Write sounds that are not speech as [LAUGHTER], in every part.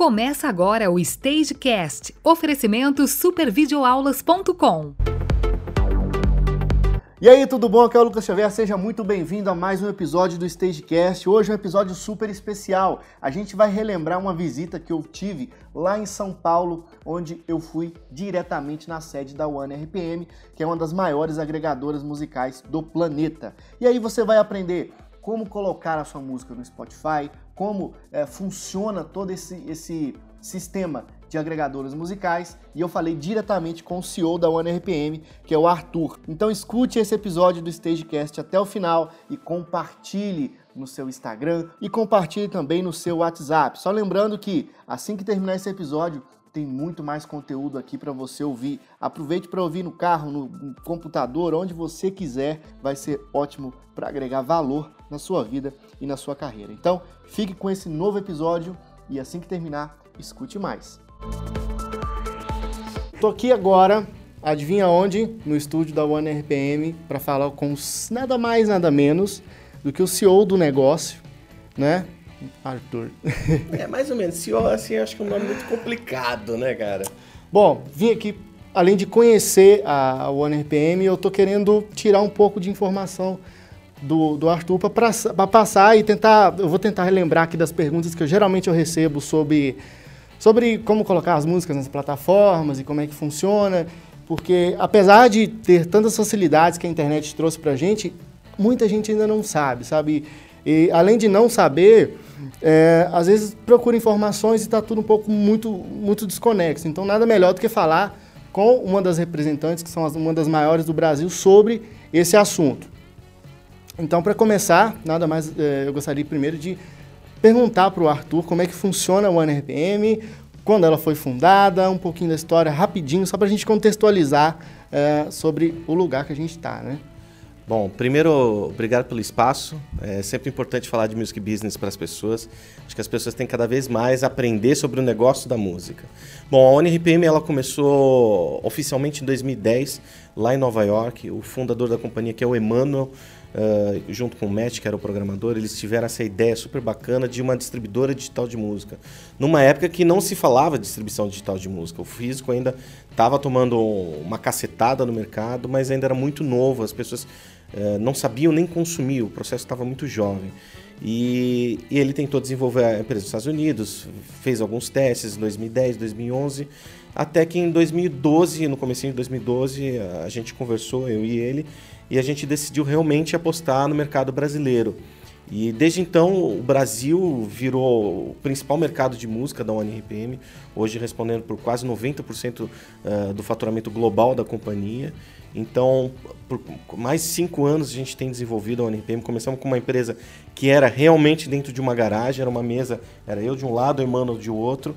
Começa agora o Stagecast. Oferecimento supervideoaulas.com. E aí, tudo bom? Aqui é o Lucas Xavier, seja muito bem-vindo a mais um episódio do Stagecast. Hoje é um episódio super especial. A gente vai relembrar uma visita que eu tive lá em São Paulo, onde eu fui diretamente na sede da One RPM, que é uma das maiores agregadoras musicais do planeta. E aí você vai aprender como colocar a sua música no Spotify, como é, funciona todo esse, esse sistema de agregadores musicais e eu falei diretamente com o CEO da OneRPM, que é o Arthur. Então escute esse episódio do Stagecast até o final e compartilhe no seu Instagram e compartilhe também no seu WhatsApp. Só lembrando que assim que terminar esse episódio, tem muito mais conteúdo aqui para você ouvir. Aproveite para ouvir no carro, no computador, onde você quiser, vai ser ótimo para agregar valor na sua vida e na sua carreira. Então, fique com esse novo episódio e assim que terminar, escute mais. Tô aqui agora, adivinha onde? No estúdio da One RPM para falar com nada mais, nada menos do que o CEO do negócio, né? Arthur. [LAUGHS] É, mais ou menos. CEO, assim, acho que é um nome muito complicado, né, cara? Bom, vim aqui, além de conhecer a One RPM, eu tô querendo tirar um pouco de informação do, do Arthur para passar e tentar. Eu vou tentar relembrar aqui das perguntas que eu geralmente eu recebo sobre sobre como colocar as músicas nas plataformas e como é que funciona, porque apesar de ter tantas facilidades que a internet trouxe para a gente, muita gente ainda não sabe, sabe? E além de não saber, é, às vezes procura informações e está tudo um pouco muito, muito desconexo. Então, nada melhor do que falar com uma das representantes, que são uma das maiores do Brasil, sobre esse assunto. Então, para começar, nada mais, é, eu gostaria primeiro de perguntar para o Arthur como é que funciona a One RPM, quando ela foi fundada, um pouquinho da história rapidinho, só para a gente contextualizar é, sobre o lugar que a gente está, né? Bom, primeiro, obrigado pelo espaço. É sempre importante falar de music business para as pessoas. Acho que as pessoas têm cada vez mais aprender sobre o negócio da música. Bom, a ONRPM ela começou oficialmente em 2010, lá em Nova York. O fundador da companhia, que é o Emmanuel, uh, junto com o Matt, que era o programador, eles tiveram essa ideia super bacana de uma distribuidora digital de música. Numa época que não se falava de distribuição digital de música. O físico ainda estava tomando uma cacetada no mercado, mas ainda era muito novo, as pessoas uh, não sabiam nem consumir, o processo estava muito jovem. E, e, ele tentou desenvolver a empresa nos Estados Unidos, fez alguns testes em 2010, 2011, até que em 2012, no começo de 2012, a gente conversou, eu e ele, e a gente decidiu realmente apostar no mercado brasileiro. E desde então o Brasil virou o principal mercado de música da ONRPM, hoje respondendo por quase 90% eh, do faturamento global da companhia. Então, por mais cinco anos a gente tem desenvolvido a ONRPM. Começamos com uma empresa que era realmente dentro de uma garagem, era uma mesa, era eu de um lado, o Emmanuel de outro.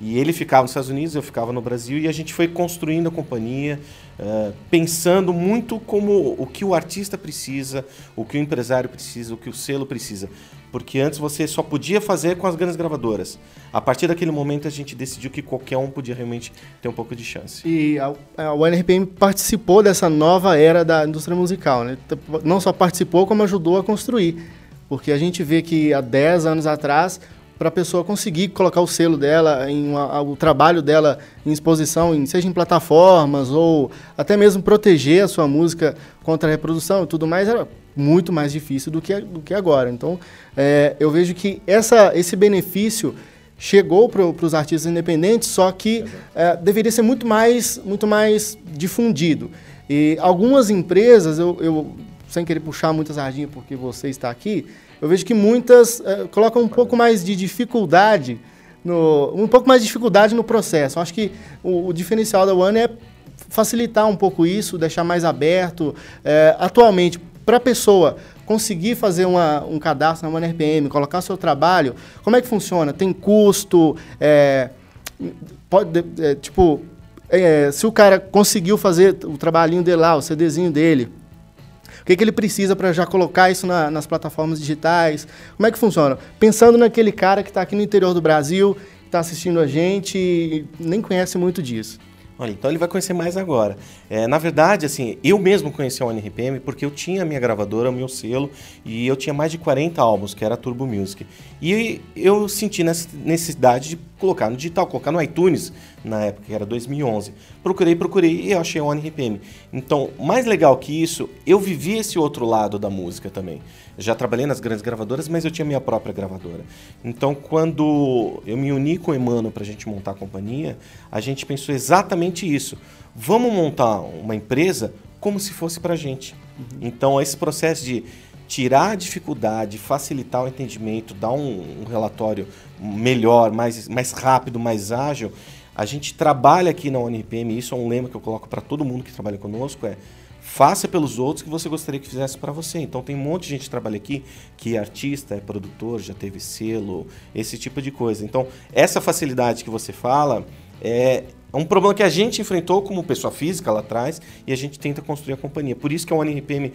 E ele ficava nos Estados Unidos, eu ficava no Brasil, e a gente foi construindo a companhia, uh, pensando muito como o que o artista precisa, o que o empresário precisa, o que o selo precisa. Porque antes você só podia fazer com as grandes gravadoras. A partir daquele momento a gente decidiu que qualquer um podia realmente ter um pouco de chance. E a, a UNRPM participou dessa nova era da indústria musical, né? Não só participou, como ajudou a construir. Porque a gente vê que há 10 anos atrás para a pessoa conseguir colocar o selo dela, em uma, o trabalho dela em exposição, em, seja em plataformas ou até mesmo proteger a sua música contra a reprodução e tudo mais, era muito mais difícil do que, do que agora. Então, é, eu vejo que essa, esse benefício chegou para os artistas independentes, só que é, deveria ser muito mais, muito mais difundido. E algumas empresas, eu, eu sem querer puxar muita sardinha porque você está aqui, eu vejo que muitas uh, colocam um pouco mais de dificuldade, no, um pouco mais de dificuldade no processo. Eu acho que o, o, diferencial da One é facilitar um pouco isso, deixar mais aberto. É, atualmente, para a pessoa conseguir fazer uma, um cadastro na One RPM, colocar seu trabalho, como é que funciona? Tem custo? É, pode, é, tipo, é, se o cara conseguiu fazer o trabalhinho dele lá, o CDzinho dele, o que, que ele precisa para já colocar isso na, nas plataformas digitais? Como é que funciona? Pensando naquele cara que está aqui no interior do Brasil, está assistindo a gente e nem conhece muito disso. Olha, então ele vai conhecer mais agora. É, na verdade, assim, eu mesmo conheci a ONRPM porque eu tinha a minha gravadora, o meu selo, e eu tinha mais de 40 álbuns, que era a Turbo Music. E eu senti necessidade de colocar no digital, colocar no iTunes, na época, que era 2011. Procurei, procurei e eu achei a ONRPM. Então, mais legal que isso, eu vivi esse outro lado da música também. Já trabalhei nas grandes gravadoras, mas eu tinha minha própria gravadora. Então, quando eu me uni com o Emmanuel para a gente montar a companhia, a gente pensou exatamente isso. Vamos montar uma empresa como se fosse para a gente. Uhum. Então, esse processo de tirar a dificuldade, facilitar o entendimento, dar um, um relatório melhor, mais, mais rápido, mais ágil, a gente trabalha aqui na UNRPM, isso é um lema que eu coloco para todo mundo que trabalha conosco, é faça pelos outros que você gostaria que fizesse para você. Então tem um monte de gente que trabalha aqui que é artista, é produtor, já teve selo, esse tipo de coisa. Então essa facilidade que você fala é um problema que a gente enfrentou como pessoa física lá atrás e a gente tenta construir a companhia. Por isso que a ONRPM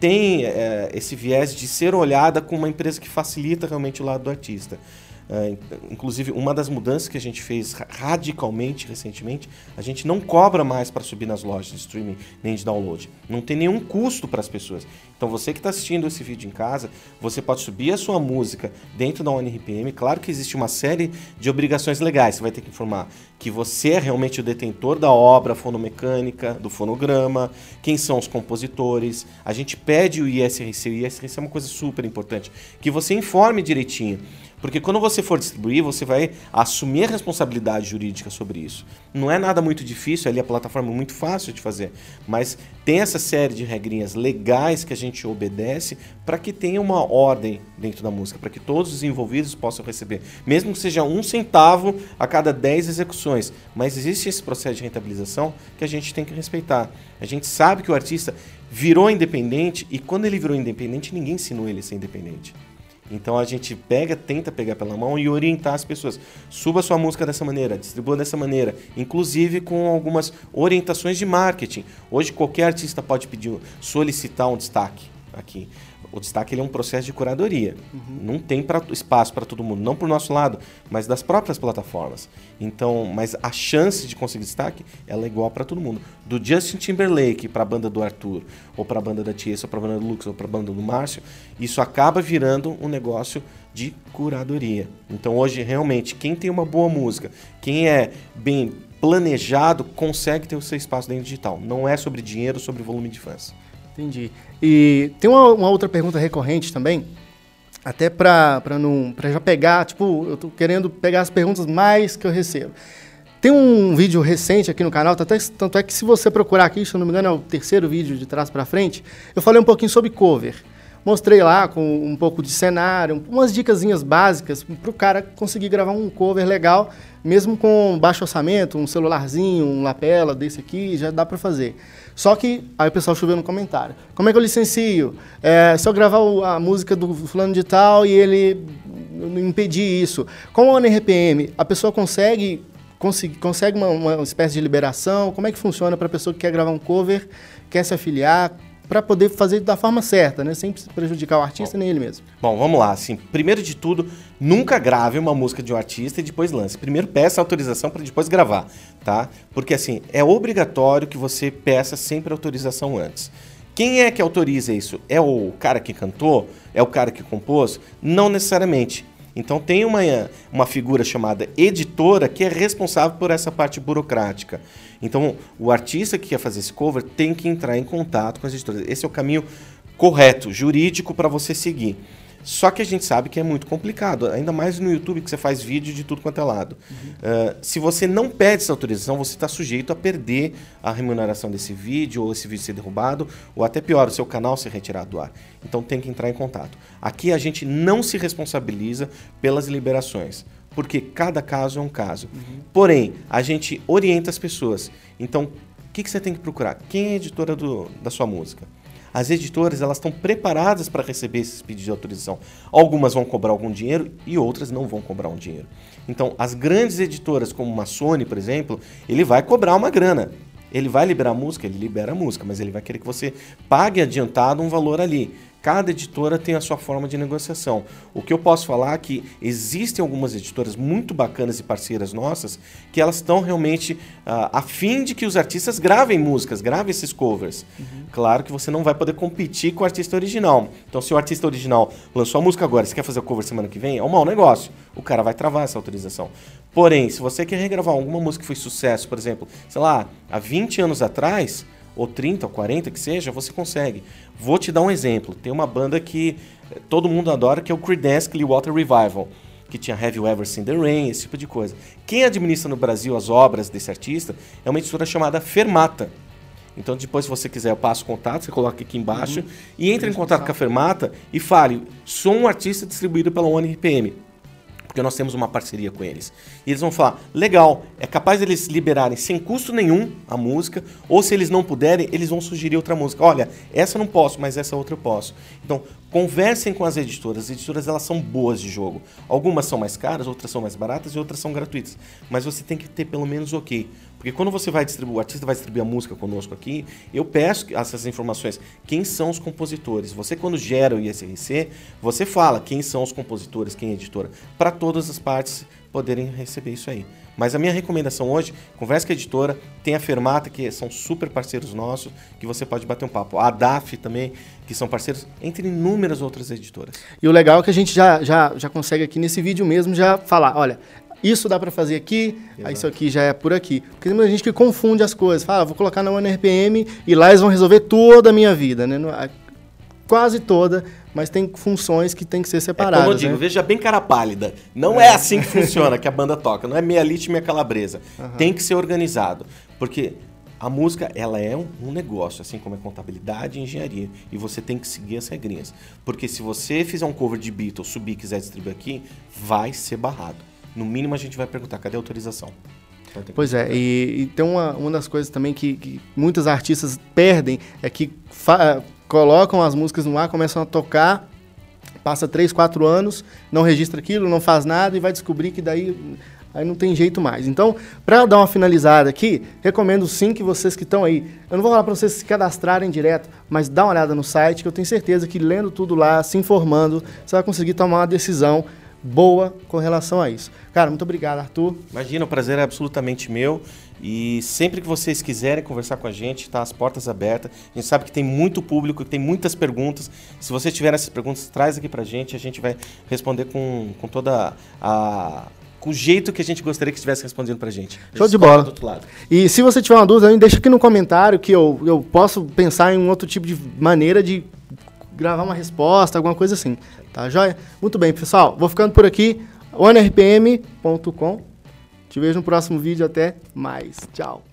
tem é, esse viés de ser olhada como uma empresa que facilita realmente o lado do artista. Uh, inclusive, uma das mudanças que a gente fez radicalmente recentemente, a gente não cobra mais para subir nas lojas de streaming nem de download. Não tem nenhum custo para as pessoas. Então, você que está assistindo esse vídeo em casa, você pode subir a sua música dentro da ONRPM. Claro que existe uma série de obrigações legais. Você vai ter que informar que você é realmente o detentor da obra fonomecânica, do fonograma, quem são os compositores. A gente pede o ISRC. O ISRC é uma coisa super importante. Que você informe direitinho. Porque quando você for distribuir, você vai assumir a responsabilidade jurídica sobre isso. Não é nada muito difícil, ali a plataforma é muito fácil de fazer, mas tem essa série de regrinhas legais que a gente obedece para que tenha uma ordem dentro da música, para que todos os envolvidos possam receber, mesmo que seja um centavo a cada 10 execuções. Mas existe esse processo de rentabilização que a gente tem que respeitar. A gente sabe que o artista virou independente e quando ele virou independente, ninguém ensinou ele a ser independente. Então a gente pega, tenta pegar pela mão e orientar as pessoas. Suba sua música dessa maneira, distribua dessa maneira, inclusive com algumas orientações de marketing. Hoje qualquer artista pode pedir, solicitar um destaque aqui o destaque é um processo de curadoria. Uhum. Não tem pra, espaço para todo mundo, não por nosso lado, mas das próprias plataformas. Então, mas a chance de conseguir destaque ela é igual para todo mundo. Do Justin Timberlake para a banda do Arthur, ou para a banda da Tiesa, ou para a banda do Lux, ou para a banda do Márcio, isso acaba virando um negócio de curadoria. Então, hoje realmente quem tem uma boa música, quem é bem planejado, consegue ter o seu espaço dentro digital. Não é sobre dinheiro, sobre volume de fãs. Entendi. E tem uma, uma outra pergunta recorrente também, até para não para já pegar, tipo, eu tô querendo pegar as perguntas mais que eu recebo. Tem um vídeo recente aqui no canal, tanto é, tanto é que se você procurar aqui, se eu não me engano, é o terceiro vídeo de trás para frente, eu falei um pouquinho sobre cover. Mostrei lá com um pouco de cenário, umas dicasinhas básicas para o cara conseguir gravar um cover legal, mesmo com baixo orçamento, um celularzinho, um lapela desse aqui, já dá para fazer. Só que aí o pessoal choveu no comentário. Como é que eu licencio? É, se eu gravar a música do fulano de tal e ele impedir isso. Com o NRPM, a pessoa consegue consegue, consegue uma, uma espécie de liberação? Como é que funciona para a pessoa que quer gravar um cover, quer se afiliar? Para poder fazer da forma certa, né? Sem prejudicar o artista Bom. nem ele mesmo. Bom, vamos lá. Assim, primeiro de tudo, nunca grave uma música de um artista e depois lance. Primeiro peça autorização para depois gravar, tá? Porque assim, é obrigatório que você peça sempre autorização antes. Quem é que autoriza isso? É o cara que cantou? É o cara que compôs? Não necessariamente. Então tem uma, uma figura chamada editora que é responsável por essa parte burocrática. Então o artista que quer fazer esse cover tem que entrar em contato com as editoras. Esse é o caminho correto, jurídico para você seguir. Só que a gente sabe que é muito complicado, ainda mais no YouTube que você faz vídeo de tudo quanto é lado. Uhum. Uh, se você não pede essa autorização, você está sujeito a perder a remuneração desse vídeo, ou esse vídeo ser derrubado, ou até pior, o seu canal ser retirado do ar. Então tem que entrar em contato. Aqui a gente não se responsabiliza pelas liberações, porque cada caso é um caso. Uhum. Porém, a gente orienta as pessoas. Então, o que, que você tem que procurar? Quem é a editora do, da sua música? As editoras elas estão preparadas para receber esses pedidos de autorização. Algumas vão cobrar algum dinheiro e outras não vão cobrar um dinheiro. Então, as grandes editoras, como uma Sony, por exemplo, ele vai cobrar uma grana. Ele vai liberar música, ele libera a música, mas ele vai querer que você pague adiantado um valor ali. Cada editora tem a sua forma de negociação. O que eu posso falar é que existem algumas editoras muito bacanas e parceiras nossas que elas estão realmente uh, a fim de que os artistas gravem músicas, gravem esses covers. Uhum. Claro que você não vai poder competir com o artista original. Então, se o artista original lançou a música agora, você quer fazer o cover semana que vem, é um mau negócio. O cara vai travar essa autorização. Porém, se você quer regravar alguma música que foi sucesso, por exemplo, sei lá, há 20 anos atrás, ou 30 ou 40 que seja, você consegue. Vou te dar um exemplo. Tem uma banda que eh, todo mundo adora, que é o Creedence Clearwater Revival, que tinha Have You Ever Seen the Rain, esse tipo de coisa. Quem administra no Brasil as obras desse artista é uma editora chamada Fermata. Então, depois, se você quiser, eu passo o contato, você coloca aqui embaixo uhum. e entre em contato com a Fermata e fale: sou um artista distribuído pela ONRPM porque nós temos uma parceria com eles. E eles vão falar: legal, é capaz eles liberarem sem custo nenhum a música, ou se eles não puderem, eles vão sugerir outra música. Olha, essa eu não posso, mas essa outra eu posso. Então, conversem com as editoras. As editoras elas são boas de jogo. Algumas são mais caras, outras são mais baratas e outras são gratuitas. Mas você tem que ter pelo menos ok. Porque quando você vai distribuir, o artista vai distribuir a música conosco aqui, eu peço essas informações. Quem são os compositores? Você, quando gera o ISRC, você fala quem são os compositores, quem é editora, para todas as partes poderem receber isso aí. Mas a minha recomendação hoje, converse com a editora, tem a Fermata, que são super parceiros nossos, que você pode bater um papo. A DAF também, que são parceiros, entre inúmeras outras editoras. E o legal é que a gente já, já, já consegue aqui nesse vídeo mesmo já falar, olha, isso dá para fazer aqui, aí isso aqui já é por aqui. Porque tem muita gente que confunde as coisas. Fala, ah, vou colocar na OneRPM e lá eles vão resolver toda a minha vida, né? Quase toda, mas tem funções que tem que ser separadas. É como eu digo, né? veja bem cara pálida. Não é. é assim que funciona que a banda toca. Não é meia lit e meia calabresa. Uhum. Tem que ser organizado. Porque a música, ela é um, um, negócio, assim como é contabilidade e engenharia. E você tem que seguir as regrinhas. Porque se você fizer um cover de Beatles, subir e quiser distribuir aqui, vai ser barrado no mínimo a gente vai perguntar, cadê a autorização? Pois é, e, e, tem uma, uma das coisas também que, que muitos artistas perdem, é que colocam as músicas no ar, começam a tocar, passa 3, 4 anos, não registra aquilo, não faz nada e vai descobrir que daí aí não tem jeito mais. Então, para dar uma finalizada aqui, recomendo sim que vocês que estão aí, eu não vou falar para vocês se cadastrarem direto, mas dá uma olhada no site, que eu tenho certeza que lendo tudo lá, se informando, você vai conseguir tomar uma decisão boa com relação a isso. Cara, muito obrigado, Arthur. Imagina, o prazer é absolutamente meu. E sempre que vocês quiserem conversar com a gente, tá as portas abertas. A gente sabe que tem muito público, que tem muitas perguntas. Se vocês tiverem essas perguntas, traz aqui pra gente. A gente vai responder com, com toda a com o jeito que a gente gostaria que estivesse respondendo pra gente. Show de bola. E se você tiver uma dúvida, deixa aqui no comentário que eu, eu posso pensar em um outro tipo de maneira de gravar uma resposta, alguma coisa assim. Tá joia? Muito bem, pessoal. Vou ficando por aqui. onrpm.com. Te vejo no próximo vídeo. Até mais. Tchau.